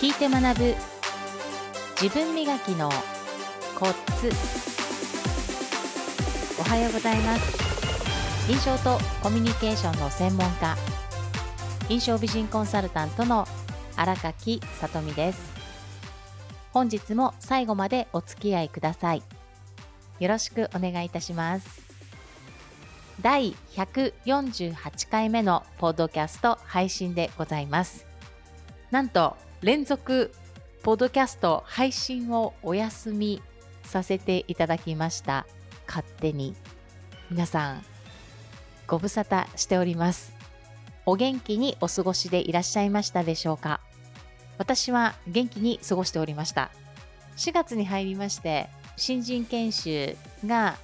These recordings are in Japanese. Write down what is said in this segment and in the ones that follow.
聞いて学ぶ。自分磨きのコツ。おはようございます。印象とコミュニケーションの専門家。印象美人コンサルタントの荒垣さとみです。本日も最後までお付き合いください。よろしくお願いいたします。第148回目のポッドキャスト配信でございます。なんと連続ポッドキャスト配信をお休みさせていただきました。勝手に。皆さんご無沙汰しております。お元気にお過ごしでいらっしゃいましたでしょうか？私は元気に過ごしておりました。4月に入りまして新人研修が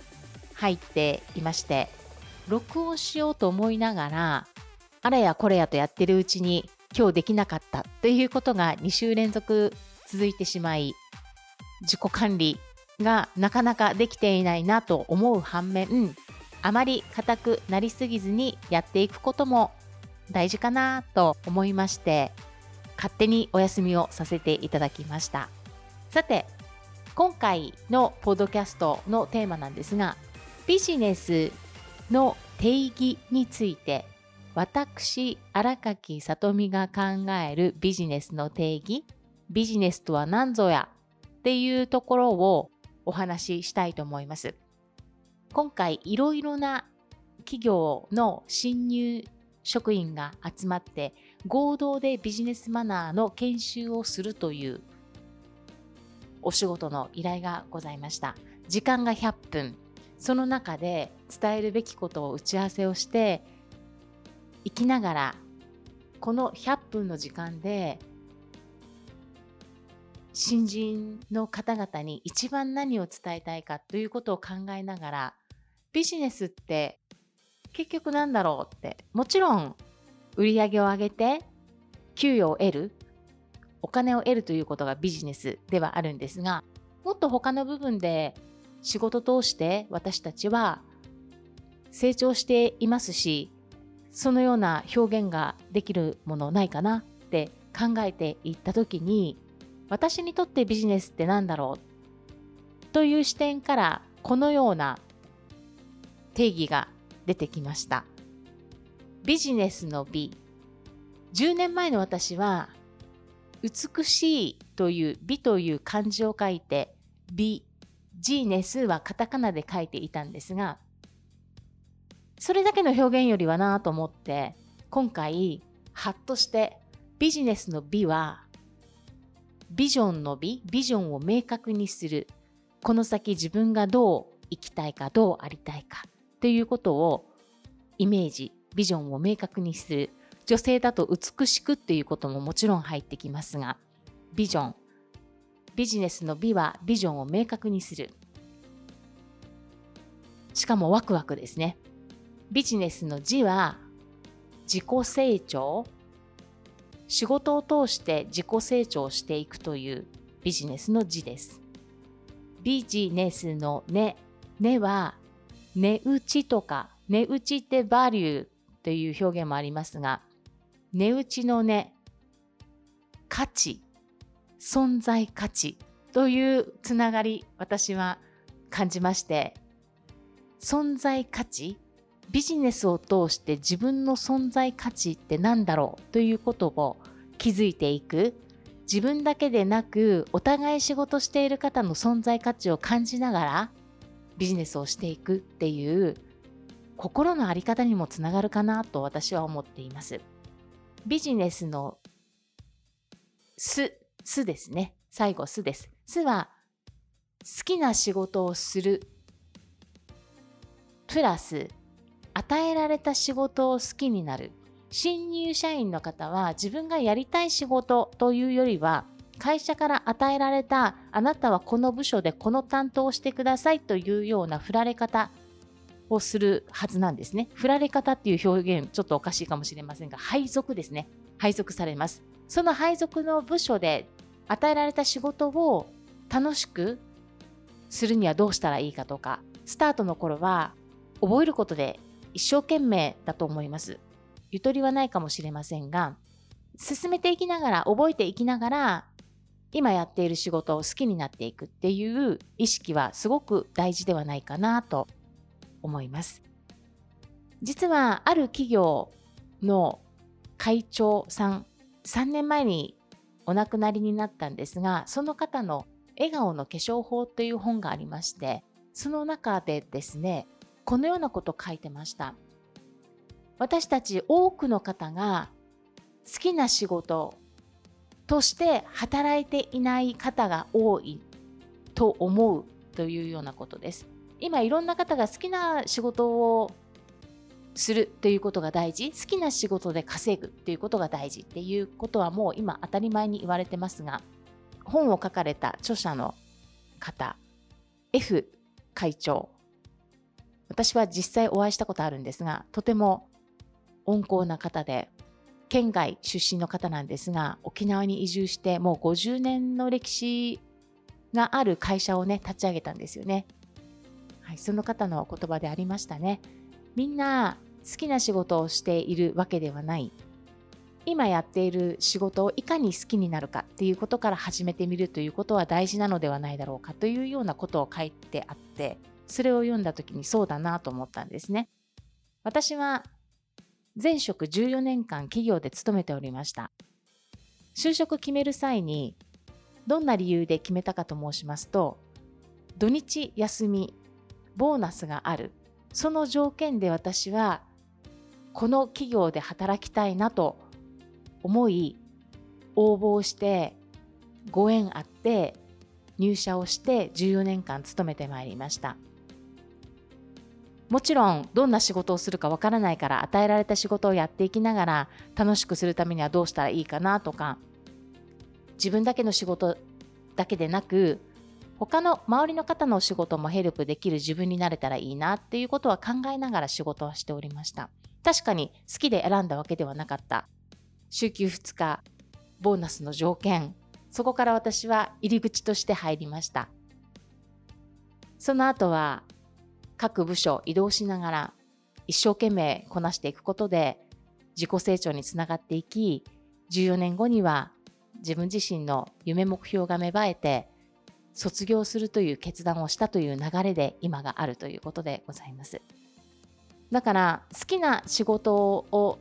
入っていまして録音しようと思いながらあれやこれやとやってるうちに今日できなかったということが2週連続続いてしまい自己管理がなかなかできていないなと思う反面あまり硬くなりすぎずにやっていくことも大事かなと思いまして勝手にお休みをさせていただきました。さて今回のポッドキャストのテーマなんですがビジネスの定義について私荒垣さとみが考えるビジネスの定義ビジネスとは何ぞやっていうところをお話ししたいと思います。今回いろいろな企業の新入職員が集まって合同でビジネスマナーの研修をするというお仕事の依頼がございました。時間が100分。その中で伝えるべきことを打ち合わせをして生きながらこの100分の時間で新人の方々に一番何を伝えたいかということを考えながらビジネスって結局なんだろうってもちろん売り上げを上げて給与を得るお金を得るということがビジネスではあるんですがもっと他の部分で仕事通して私たちは成長していますしそのような表現ができるものないかなって考えていった時に私にとってビジネスって何だろうという視点からこのような定義が出てきました。ビジネスの美。10年前の私は美しいという美という漢字を書いて美。ジーネスはカタカナで書いていたんですがそれだけの表現よりはなと思って今回ハッとしてビジネスの美はビジョンの美ビジョンを明確にする。この先自分がどう生きたいかどうありたいかっていうことをイメージビジョンを明確にする。女性だと美しくっていうことももちろん入ってきますがビジョンビジネスの美はビジョンを明確にする。しかもワクワクですね。ビジネスの字は自己成長仕事を通して自己成長していくというビジネスの字です。ビジネスのね、ねは値打ちとか、値打ちってバリューという表現もありますが、値打ちのね、価値、存在価値というつながり、私は感じまして、存在価値ビジネスを通して自分の存在価値って何だろうということを気づいていく自分だけでなくお互い仕事している方の存在価値を感じながらビジネスをしていくっていう心の在り方にもつながるかなと私は思っています。ビジネスのす、すですね。最後すです。すは好きな仕事をするプラス与えられた仕事を好きになる新入社員の方は自分がやりたい仕事というよりは会社から与えられたあなたはこの部署でこの担当をしてくださいというような振られ方をするはずなんですね。振られ方っていう表現ちょっとおかしいかもしれませんが配属ですね。配属されます。その配属の部署で与えられた仕事を楽しくするにはどうしたらいいかとかスタートの頃は覚えることで一生懸命だと思います。ゆとりはないかもしれませんが、進めていきながら、覚えていきながら、今やっている仕事を好きになっていくっていう意識はすごく大事ではないかなと思います。実はある企業の会長さん、3年前にお亡くなりになったんですが、その方の笑顔の化粧法という本がありまして、その中でですね、このようなことを書いてました。私たち多くの方が好きな仕事として働いていない方が多いと思うというようなことです。今いろんな方が好きな仕事をするということが大事好きな仕事で稼ぐっていうことが大事っていうことはもう今当たり前に言われてますが本を書かれた著者の方 F 会長私は実際お会いしたことあるんですがとても温厚な方で県外出身の方なんですが沖縄に移住してもう50年の歴史がある会社をね立ち上げたんですよね。はい、その方の言葉でありましたね。みんな好きな仕事をしているわけではない。今やっている仕事をいかに好きになるかっていうことから始めてみるということは大事なのではないだろうかというようなことを書いてあって、それを読んだ時にそうだなと思ったんですね。私は前職14年間企業で勤めておりました。就職決める際にどんな理由で決めたかと申しますと、土日休み、ボーナスがある、その条件で私はこの企業で働きたいなと思い応募してご縁あって入社をして14年間勤めてまいりましたもちろんどんな仕事をするかわからないから与えられた仕事をやっていきながら楽しくするためにはどうしたらいいかなとか自分だけの仕事だけでなく他の周りの方の仕事もヘルプできる自分になれたらいいなっていうことは考えながら仕事はしておりました。確かに好きで選んだわけではなかった。週休2日、ボーナスの条件、そこから私は入り口として入りました。その後は各部署移動しながら一生懸命こなしていくことで自己成長につながっていき、14年後には自分自身の夢目標が芽生えて卒業するという決断をしたという流れで今があるということでございます。だから好きな仕事を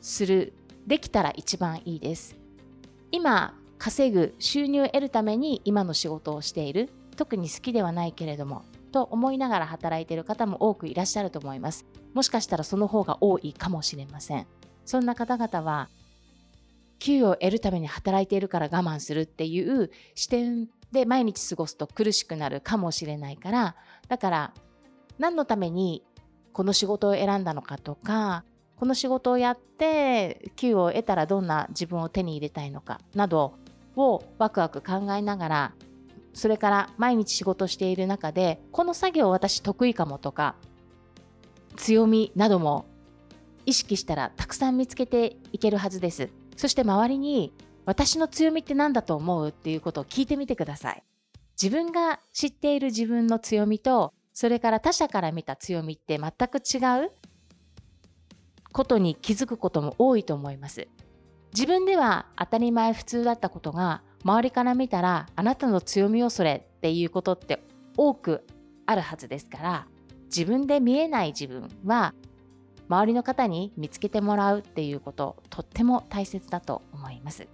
するできたら一番いいです今稼ぐ収入を得るために今の仕事をしている特に好きではないけれどもと思いながら働いている方も多くいらっしゃると思います。もしかしたらその方が多いかもしれません。そんな方々は給与を得るために働いているから我慢するっていう視点で毎日過ごすと苦しくなるかもしれないからだから何のためにこの仕事を選んだのかとかこの仕事をやって給与を得たらどんな自分を手に入れたいのかなどをワクワク考えながらそれから毎日仕事している中でこの作業私得意かもとか強みなども意識したらたくさん見つけていけるはずですそして周りに私の強みって何だと思うっていうことを聞いてみてください自分が知っている自分の強みとそれから他者から見た強みって全く違うことに気づくことも多いと思います。自分では当たり前普通だったことが周りから見たらあなたの強みをそれっていうことって多くあるはずですから自分で見えない自分は周りの方に見つけてもらうっていうこととっても大切だと思います。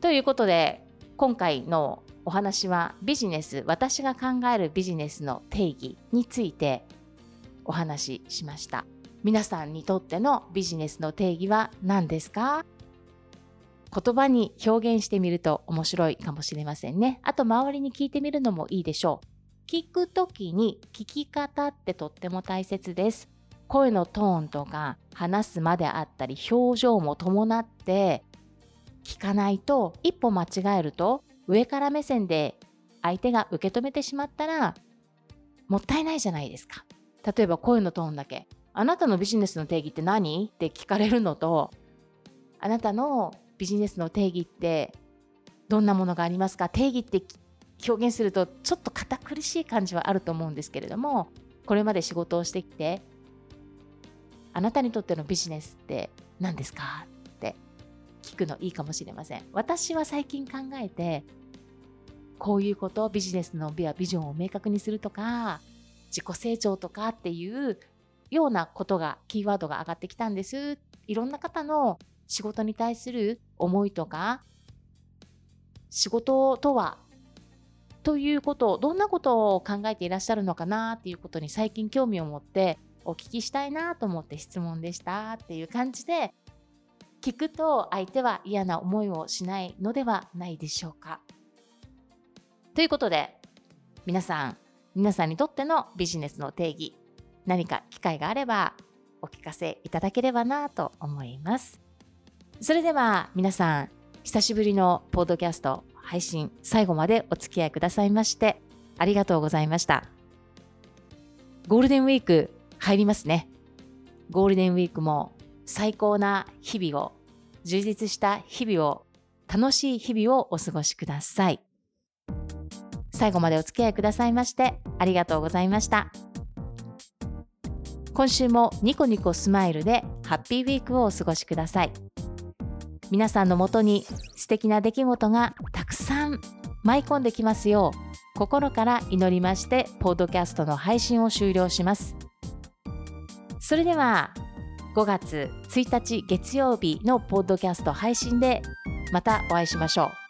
ということで今回のお話はビジネス私が考えるビジネスの定義についてお話ししました皆さんにとってのビジネスの定義は何ですか？言葉に表現してみると面白いかもしれませんねあと周りに聞いてみるのもいいでしょう聞くときに聞き方ってとっても大切です声のトーンとか話すまであったり表情も伴って聞かないと一歩間違えると上から目線で相手が受け止めてしまったらもったいないじゃないですか。例えば声のトーンだけ。あなたのビジネスの定義って何？って聞かれるのと、あなたのビジネスの定義ってどんなものがありますか？定義って表現するとちょっと堅苦しい感じはあると思うんですけれども、これまで仕事をしてきて、あなたにとってのビジネスって何ですか？って聞くのいいかもしれません。私は最近考えて、こういうこと、ビジネスのビアビジョンを明確にするとか、自己成長とかっていうようなことが、キーワードが上がってきたんです。いろんな方の仕事に対する思いとか、仕事とはということを、どんなことを考えていらっしゃるのかなっていうことに最近興味を持ってお聞きしたいなと思って質問でしたっていう感じで、聞くと相手は嫌な思いをしないのではないでしょうか。ということで、皆さん、皆さんにとってのビジネスの定義、何か機会があればお聞かせいただければなと思います。それでは皆さん、久しぶりのポッドキャスト配信最後までお付き合いくださいましてありがとうございました。ゴールデンウィーク入りますね。ゴールデンウィークも最高な日々を、充実した日々を、楽しい日々をお過ごしください。最後までお付き合いくださいましてありがとうございました。今週もニコニコスマイルでハッピーウィークをお過ごしください。皆さんのもとに素敵な出来事がたくさん舞い込んできますよう心から祈りましてポッドキャストの配信を終了します。それでは5月1日月曜日のポッドキャスト配信でまたお会いしましょう。